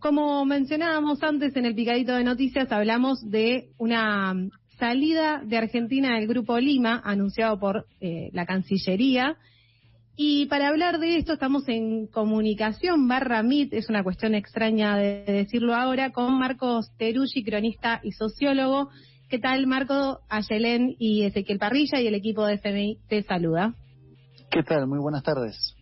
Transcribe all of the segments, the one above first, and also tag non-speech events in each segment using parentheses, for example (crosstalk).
como mencionábamos antes en el picadito de noticias, hablamos de una salida de Argentina del Grupo Lima, anunciado por eh, la Cancillería. Y para hablar de esto estamos en comunicación barra MIT, es una cuestión extraña de decirlo ahora, con Marcos Teruggi, cronista y sociólogo. ¿Qué tal, Marco, Ayelén y Ezequiel Parrilla y el equipo de FMI te saluda? ¿Qué tal? Muy buenas tardes.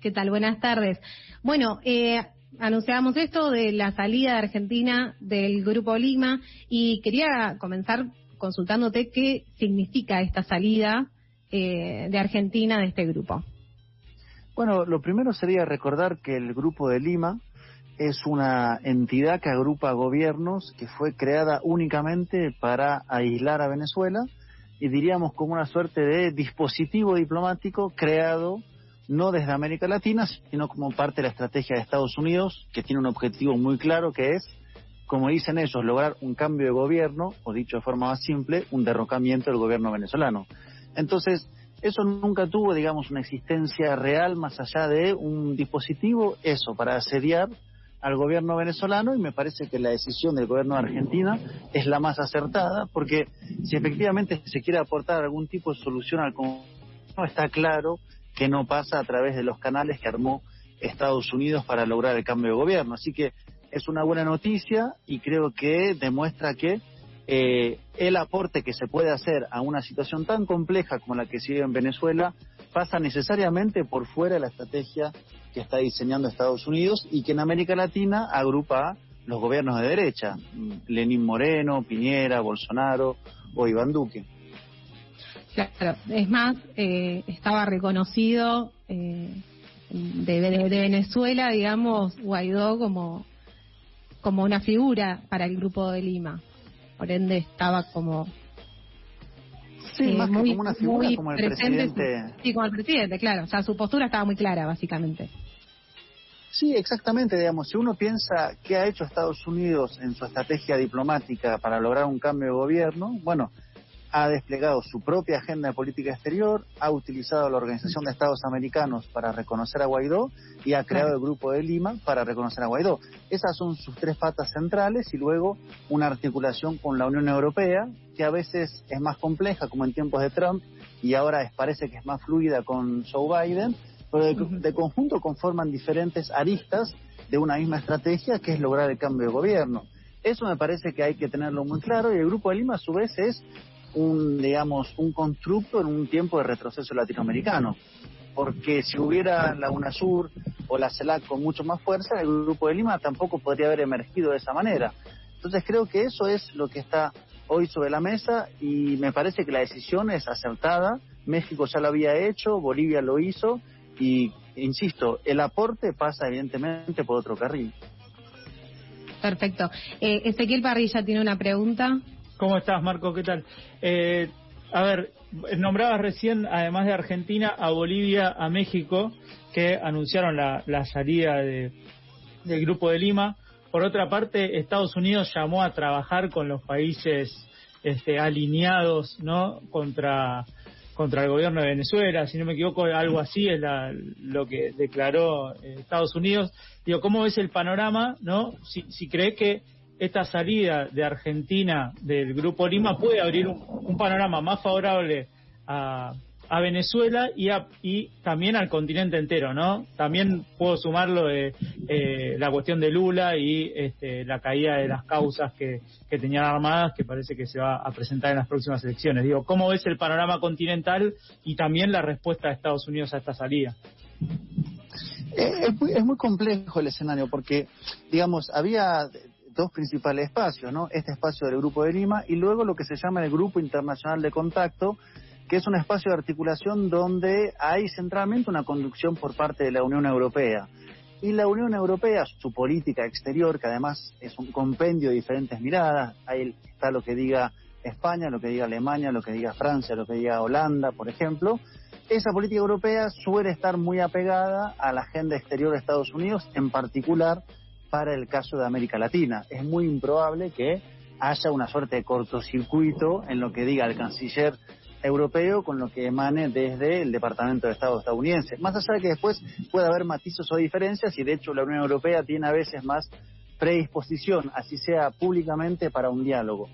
¿Qué tal? Buenas tardes. Bueno, eh, anunciábamos esto de la salida de Argentina del Grupo Lima y quería comenzar consultándote qué significa esta salida eh, de Argentina de este grupo. Bueno, lo primero sería recordar que el Grupo de Lima es una entidad que agrupa gobiernos que fue creada únicamente para aislar a Venezuela y diríamos como una suerte de dispositivo diplomático creado no desde América Latina, sino como parte de la estrategia de Estados Unidos, que tiene un objetivo muy claro que es, como dicen ellos, lograr un cambio de gobierno, o dicho de forma más simple, un derrocamiento del gobierno venezolano. Entonces, eso nunca tuvo, digamos, una existencia real más allá de un dispositivo, eso, para asediar al gobierno venezolano y me parece que la decisión del gobierno de Argentina es la más acertada porque si efectivamente se quiere aportar algún tipo de solución al conflicto, está claro que no pasa a través de los canales que armó Estados Unidos para lograr el cambio de gobierno. Así que es una buena noticia y creo que demuestra que eh, el aporte que se puede hacer a una situación tan compleja como la que sigue en Venezuela pasa necesariamente por fuera de la estrategia que está diseñando Estados Unidos y que en América Latina agrupa los gobiernos de derecha, Lenín Moreno, Piñera, Bolsonaro o Iván Duque. Claro, es más, eh, estaba reconocido eh, de, Venezuela, digamos, Guaidó como, como una figura para el grupo de Lima. Por ende, estaba como. Sí, eh, más como una figura, como el presidente. Sí, como el presidente, claro. O sea, su postura estaba muy clara, básicamente. Sí, exactamente, digamos, si uno piensa qué ha hecho Estados Unidos en su estrategia diplomática para lograr un cambio de gobierno, bueno, ha desplegado su propia agenda de política exterior, ha utilizado la Organización de Estados Americanos para reconocer a Guaidó y ha creado el Grupo de Lima para reconocer a Guaidó. Esas son sus tres patas centrales y luego una articulación con la Unión Europea, que a veces es más compleja, como en tiempos de Trump, y ahora parece que es más fluida con Joe Biden, pero de, de conjunto conforman diferentes aristas de una misma estrategia que es lograr el cambio de gobierno. Eso me parece que hay que tenerlo muy claro y el Grupo de Lima a su vez es un, digamos, un constructo en un tiempo de retroceso latinoamericano. Porque si hubiera la UNASUR o la CELAC con mucho más fuerza, el Grupo de Lima tampoco podría haber emergido de esa manera. Entonces creo que eso es lo que está hoy sobre la mesa y me parece que la decisión es acertada. México ya lo había hecho, Bolivia lo hizo y, insisto, el aporte pasa evidentemente por otro carril. Perfecto. Eh, Parrilla tiene una pregunta. ¿Cómo estás, Marco? ¿Qué tal? Eh, a ver, nombrabas recién, además de Argentina, a Bolivia, a México, que anunciaron la, salida de, del Grupo de Lima. Por otra parte, Estados Unidos llamó a trabajar con los países este, alineados, ¿no? Contra contra el gobierno de Venezuela, si no me equivoco, algo así es lo que declaró eh, Estados Unidos. Digo, ¿cómo ves el panorama, no? Si, si crees que esta salida de Argentina del Grupo Lima puede abrir un, panorama más favorable a, Venezuela y, y también al continente entero, ¿no? También puedo sumarlo de eh, la cuestión de Lula y este, la caída de las causas que, tenían armadas, que parece que se va a presentar en las próximas elecciones. Digo, ¿cómo ves el panorama continental y también la respuesta de Estados Unidos a esta salida? Eh, es muy, es muy complejo el escenario porque, digamos, había dos principales espacios, ¿no? Este espacio del Grupo de Lima y luego lo que se llama el Grupo Internacional de Contacto, que es un espacio de articulación donde hay centralmente una conducción por parte de la Unión Europea. Y la Unión Europea, su política exterior, que además es un compendio de diferentes miradas, ahí está lo que diga España, lo que diga Alemania, lo que diga Francia, lo que diga Holanda, por ejemplo, esa política europea suele estar muy apegada a la agenda exterior de Estados Unidos, en particular para el caso de América Latina. Es muy improbable que haya una suerte de cortocircuito en lo que diga el canciller europeo con lo que emane desde el Departamento de Estado estadounidense. Más allá de que después pueda haber matices o diferencias y de hecho la Unión Europea tiene a veces más predisposición, así sea públicamente, para un diálogo.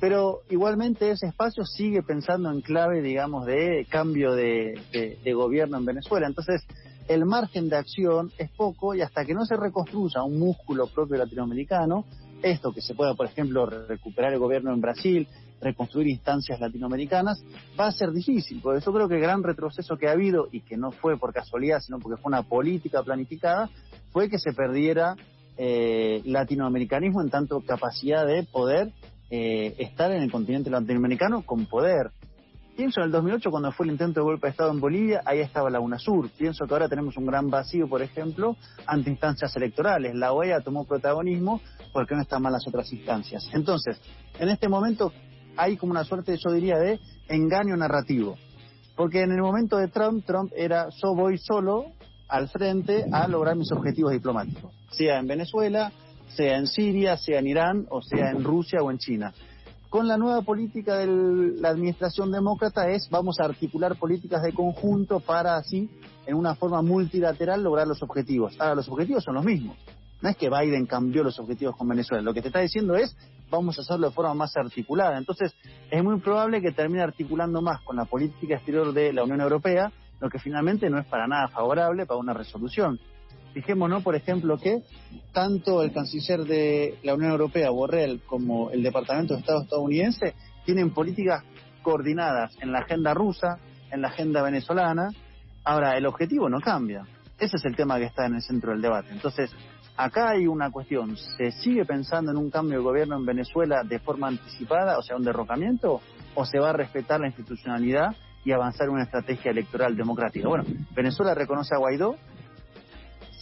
Pero igualmente ese espacio sigue pensando en clave, digamos, de cambio de, de gobierno en Venezuela. Entonces, el margen de acción es poco y hasta que no se reconstruya un músculo propio latinoamericano, esto que se pueda, por ejemplo, recuperar el gobierno en Brasil, reconstruir instancias latinoamericanas, va a ser difícil, porque yo creo que el gran retroceso que ha habido, y que no fue por casualidad, sino porque fue una política planificada, fue que se perdiera eh, latinoamericanismo en tanto capacidad de poder eh, estar en el continente latinoamericano con poder. Pienso en el 2008 cuando fue el intento de golpe de Estado en Bolivia, ahí estaba la UNASUR. Pienso que ahora tenemos un gran vacío, por ejemplo, ante instancias electorales. La OEA tomó protagonismo porque no están mal las otras instancias. Entonces, en este momento, hay como una suerte, yo diría, de engaño narrativo. Porque en el momento de Trump, Trump era yo voy solo al frente a lograr mis objetivos diplomáticos, sea en Venezuela, sea en Siria, sea en Irán, o sea en Rusia o en China. Con la nueva política de la administración demócrata es vamos a articular políticas de conjunto para así, en una forma multilateral, lograr los objetivos. Ahora, los objetivos son los mismos. No es que Biden cambió los objetivos con Venezuela. Lo que te está diciendo es vamos a hacerlo de forma más articulada. Entonces, es muy probable que termine articulando más con la política exterior de la Unión Europea, lo que finalmente no es para nada favorable para una resolución. Fijémonos, por ejemplo, que tanto el canciller de la Unión Europea, Borrell, como el Departamento de Estado estadounidense tienen políticas coordinadas en la agenda rusa, en la agenda venezolana. Ahora, el objetivo no cambia. Ese es el tema que está en el centro del debate. Entonces, Acá hay una cuestión, ¿se sigue pensando en un cambio de gobierno en Venezuela de forma anticipada, o sea, un derrocamiento, o se va a respetar la institucionalidad y avanzar en una estrategia electoral democrática? Bueno, Venezuela reconoce a Guaidó,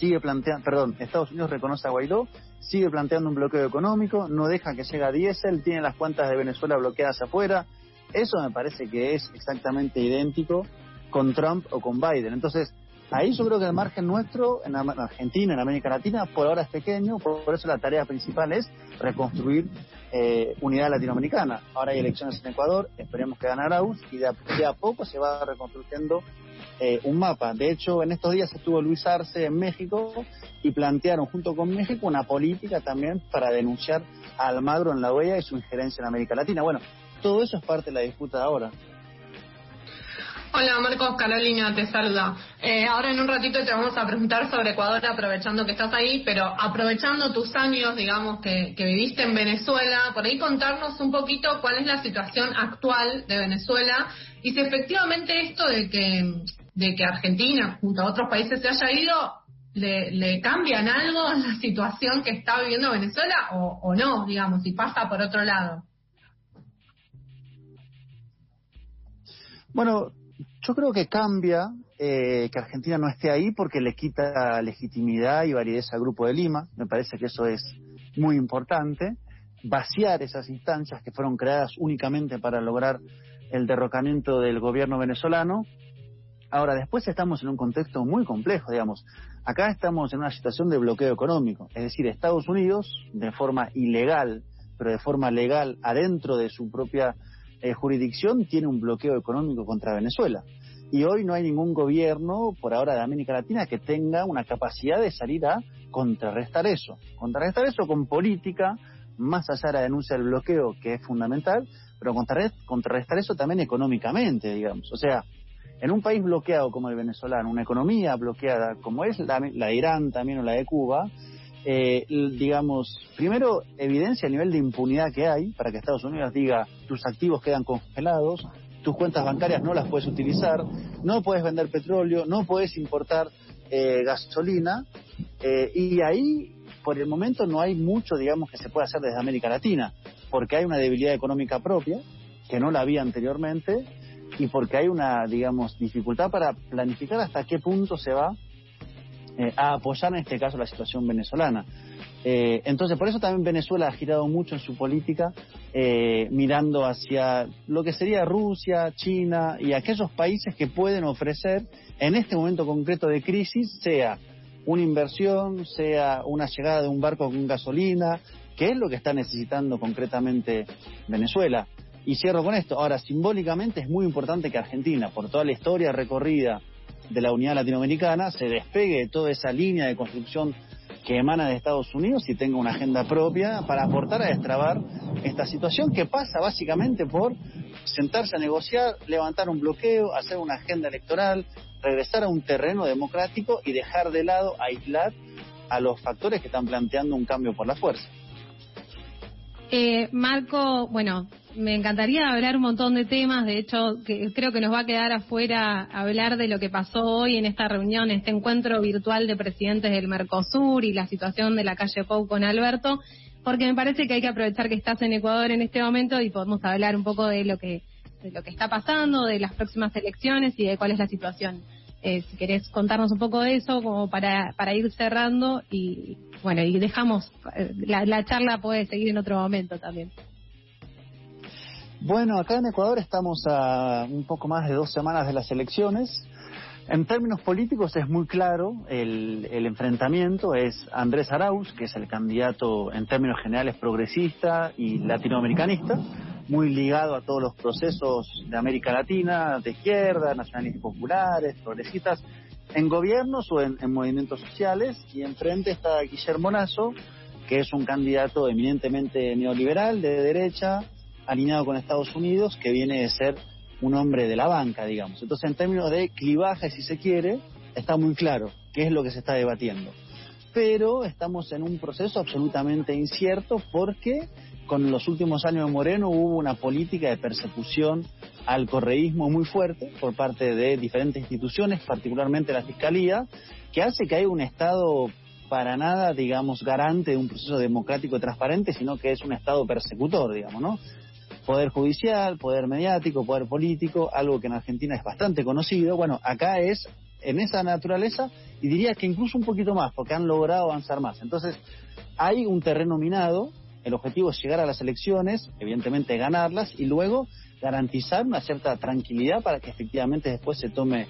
sigue planteando, perdón, Estados Unidos reconoce a Guaidó, sigue planteando un bloqueo económico, no deja que llegue a diésel, tiene las cuentas de Venezuela bloqueadas afuera. Eso me parece que es exactamente idéntico con Trump o con Biden. Entonces, Ahí yo creo que el margen nuestro en Argentina, en América Latina, por ahora es pequeño, por eso la tarea principal es reconstruir eh, unidad latinoamericana. Ahora hay elecciones en Ecuador, esperemos que gane Arauz y de a, poco se va reconstruyendo eh, un mapa. De hecho, en estos días estuvo Luis Arce en México y plantearon junto con México una política también para denunciar a Almagro en la OEA y su injerencia en América Latina. Bueno, todo eso es parte de la disputa ahora. Hola Marcos, Carolina te saluda. Eh, ahora en un ratito te vamos a preguntar sobre Ecuador aprovechando que estás ahí, pero aprovechando tus años, digamos, que, viviste en Venezuela, por ahí contarnos un poquito cuál es la situación actual de Venezuela y si efectivamente esto de que, de que Argentina junto a otros países se haya ido, le, cambian algo (laughs) la situación que está viviendo Venezuela o, o no, digamos, si pasa por otro lado. Bueno, yo creo que cambia eh, que Argentina no esté ahí porque le quita legitimidad y validez al Grupo de Lima. Me parece que eso es muy importante. Vaciar esas instancias que fueron creadas únicamente para lograr el derrocamiento del gobierno venezolano. Ahora, después estamos en un contexto muy complejo, digamos. Acá estamos en una situación de bloqueo económico. Es decir, Estados Unidos, de forma ilegal, pero de forma legal, adentro de su propia eh, jurisdicción tiene un bloqueo económico contra Venezuela. Y hoy no hay ningún gobierno, por ahora de América Latina, que tenga una capacidad de salir a contrarrestar eso. Contrarrestar eso con política, más allá de la denuncia del bloqueo, que es fundamental, pero contrarrestar eso también económicamente, digamos. O sea, en un país bloqueado como el venezolano, una economía bloqueada como es la, la de Irán también o la de Cuba, eh, digamos, primero evidencia el nivel de impunidad que hay para que Estados Unidos diga tus activos quedan congelados, tus cuentas bancarias no las puedes utilizar, no puedes vender petróleo, no puedes importar eh, gasolina eh, y ahí por el momento no hay mucho, digamos, que se pueda hacer desde América Latina, porque hay una debilidad económica propia que no la había anteriormente y porque hay una, digamos, dificultad para planificar hasta qué punto se va eh, a apoyar en este caso la situación venezolana. Eh, entonces, por eso también Venezuela ha girado mucho en su política, eh, mirando hacia lo que sería Rusia, China y aquellos países que pueden ofrecer en este momento concreto de crisis, sea una inversión, sea una llegada de un barco con gasolina, que es lo que está necesitando concretamente Venezuela. Y cierro con esto. Ahora, simbólicamente es muy importante que Argentina, por toda la historia recorrida de la unidad latinoamericana se despegue de toda esa línea de construcción que emana de Estados Unidos y tenga una agenda propia para aportar a destrabar esta situación que pasa básicamente por sentarse a negociar, levantar un bloqueo, hacer una agenda electoral, regresar a un terreno democrático y dejar de lado, aislar a los factores que están planteando un cambio por la fuerza. Eh, Marco, bueno, me encantaría hablar un montón de temas, de hecho que creo que nos va a quedar afuera hablar de lo que pasó hoy en esta reunión, este encuentro virtual de presidentes del Mercosur y la situación de la calle Pou con Alberto, porque me parece que hay que aprovechar que estás en Ecuador en este momento y podemos hablar un poco de lo que de lo que está pasando, de las próximas elecciones y de cuál es la situación. Eh, si querés contarnos un poco de eso, como para, para ir cerrando y bueno, y dejamos, eh, la, la charla puede seguir en otro momento también. Bueno, acá en Ecuador estamos a un poco más de dos semanas de las elecciones. En términos políticos es muy claro, el, el, enfrentamiento es Andrés Arauz, que es el candidato en términos generales progresista y latinoamericanista, muy ligado a todos los procesos de América Latina, de izquierda, nacionalistas populares, progresistas, en gobiernos o en, en movimientos sociales, y enfrente está Guillermo Nazo, que es un candidato eminentemente neoliberal, de derecha, alineado con Estados Unidos, que viene de ser un hombre de la banca, digamos. Entonces, en términos de clivaje, si se quiere, está muy claro qué es lo que se está debatiendo. Pero estamos en un proceso absolutamente incierto porque con los últimos años de Moreno hubo una política de persecución al correísmo muy fuerte por parte de diferentes instituciones, particularmente la Fiscalía, que hace que haya un Estado para nada, digamos, garante de un proceso democrático transparente, sino que es un Estado persecutor, digamos, ¿no? Poder judicial, poder mediático, poder político, algo que en Argentina es bastante conocido. Bueno, acá es en esa naturaleza y diría que incluso un poquito más, porque han logrado avanzar más. Entonces, hay un terreno minado, el objetivo es llegar a las elecciones, evidentemente ganarlas y luego garantizar una cierta tranquilidad para que efectivamente después se tome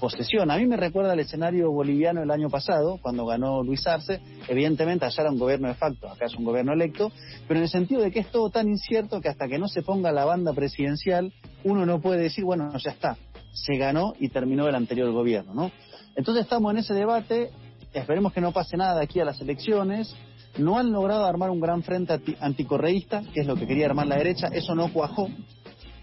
posesión. A mí me recuerda el escenario boliviano el año pasado, cuando ganó Luis Arce. Evidentemente allá era un gobierno de facto, acá es un gobierno electo, pero en el sentido de que es todo tan incierto que hasta que no se ponga la banda presidencial, uno no puede decir, bueno, ya está, se ganó y terminó el anterior gobierno, ¿no? Entonces estamos en ese debate, esperemos que no pase nada de aquí a las elecciones. No han logrado armar un gran frente anticorreísta, que es lo que quería armar la derecha, eso no cuajó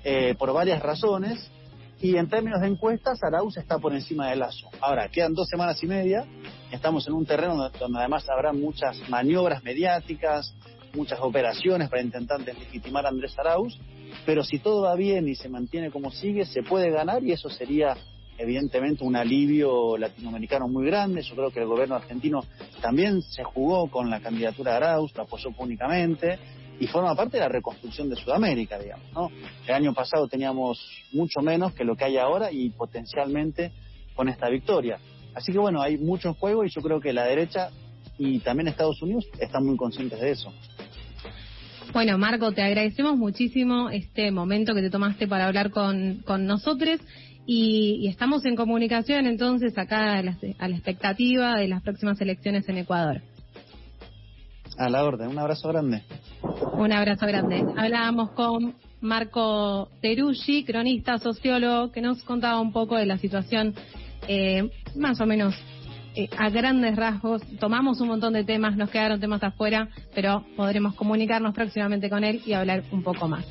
eh, por varias razones y en términos de encuestas, Arauz está por encima de Lazo. Ahora, quedan dos semanas y media, estamos en un terreno donde además habrá muchas maniobras mediáticas, muchas operaciones para intentar deslegitimar a Andrés Arauz, pero si todo va bien y se mantiene como sigue, se puede ganar y eso sería evidentemente un alivio latinoamericano muy grande. Yo creo que el gobierno argentino también se jugó con la candidatura de Arauz, lo apoyó públicamente y forma parte de la reconstrucción de Sudamérica, digamos. ¿no? El año pasado teníamos mucho menos que lo que hay ahora y potencialmente con esta victoria. Así que bueno, hay mucho en juego y yo creo que la derecha y también Estados Unidos están muy conscientes de eso. Bueno, Marco, te agradecemos muchísimo este momento que te tomaste para hablar con, con nosotros y, y, estamos en comunicación entonces acá a la, a la expectativa de las próximas elecciones en Ecuador. A la orden, un abrazo grande. Un abrazo grande. Hablábamos con Marco Teruggi, cronista, sociólogo, que nos contaba un poco de la situación eh, más o menos eh, a grandes rasgos. Tomamos un montón de temas, nos quedaron temas afuera, pero podremos comunicarnos próximamente con él y hablar un poco más.